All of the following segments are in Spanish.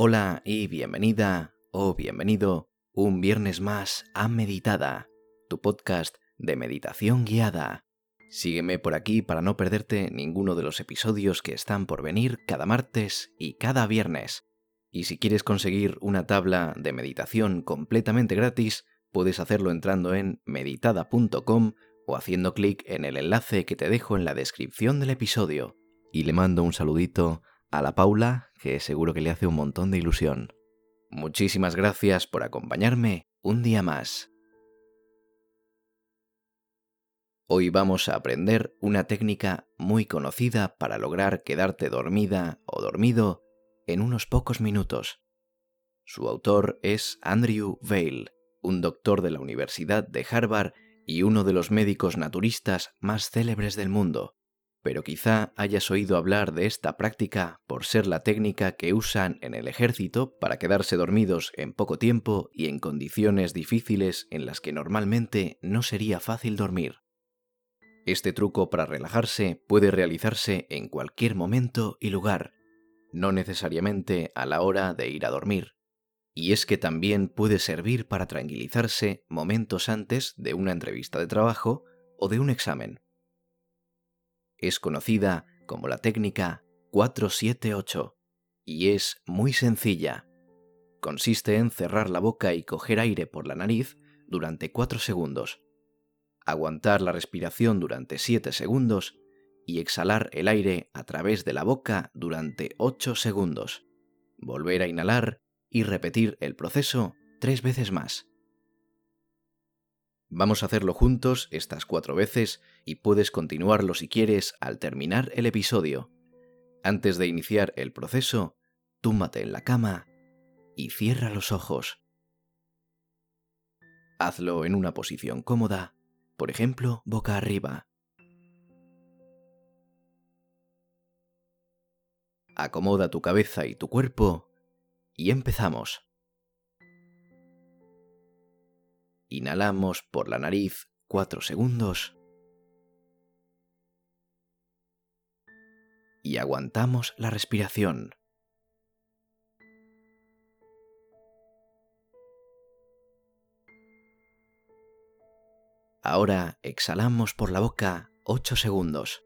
Hola y bienvenida o bienvenido un viernes más a Meditada, tu podcast de meditación guiada. Sígueme por aquí para no perderte ninguno de los episodios que están por venir cada martes y cada viernes. Y si quieres conseguir una tabla de meditación completamente gratis, puedes hacerlo entrando en meditada.com o haciendo clic en el enlace que te dejo en la descripción del episodio. Y le mando un saludito a la Paula, que seguro que le hace un montón de ilusión. Muchísimas gracias por acompañarme un día más. Hoy vamos a aprender una técnica muy conocida para lograr quedarte dormida o dormido en unos pocos minutos. Su autor es Andrew Vail, un doctor de la Universidad de Harvard y uno de los médicos naturistas más célebres del mundo pero quizá hayas oído hablar de esta práctica por ser la técnica que usan en el ejército para quedarse dormidos en poco tiempo y en condiciones difíciles en las que normalmente no sería fácil dormir. Este truco para relajarse puede realizarse en cualquier momento y lugar, no necesariamente a la hora de ir a dormir. Y es que también puede servir para tranquilizarse momentos antes de una entrevista de trabajo o de un examen. Es conocida como la técnica 478 y es muy sencilla. Consiste en cerrar la boca y coger aire por la nariz durante 4 segundos, aguantar la respiración durante 7 segundos y exhalar el aire a través de la boca durante 8 segundos. Volver a inhalar y repetir el proceso tres veces más. Vamos a hacerlo juntos estas cuatro veces y puedes continuarlo si quieres al terminar el episodio. Antes de iniciar el proceso, túmbate en la cama y cierra los ojos. Hazlo en una posición cómoda, por ejemplo, boca arriba. Acomoda tu cabeza y tu cuerpo y empezamos. Inhalamos por la nariz 4 segundos. Y aguantamos la respiración. Ahora exhalamos por la boca 8 segundos.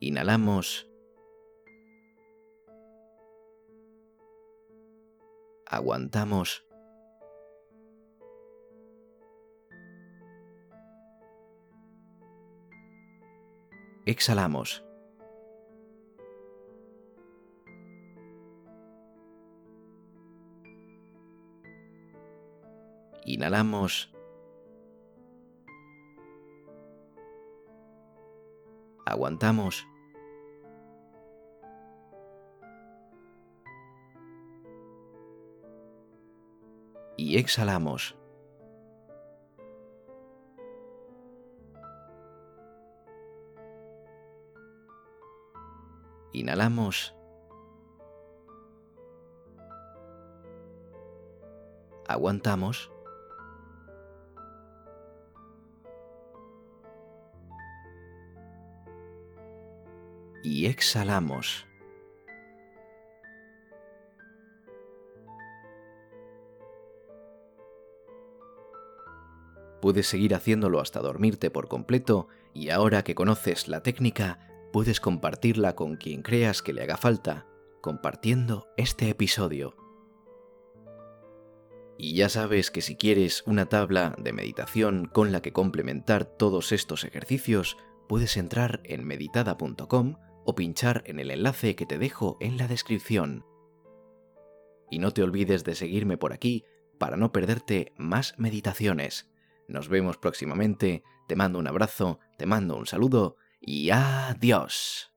Inhalamos aguantamos. Exhalamos. Inhalamos. Aguantamos. Y exhalamos. Inhalamos. Aguantamos. Y exhalamos. Puedes seguir haciéndolo hasta dormirte por completo y ahora que conoces la técnica, puedes compartirla con quien creas que le haga falta, compartiendo este episodio. Y ya sabes que si quieres una tabla de meditación con la que complementar todos estos ejercicios, puedes entrar en meditada.com o pinchar en el enlace que te dejo en la descripción. Y no te olvides de seguirme por aquí para no perderte más meditaciones. Nos vemos próximamente, te mando un abrazo, te mando un saludo y adiós.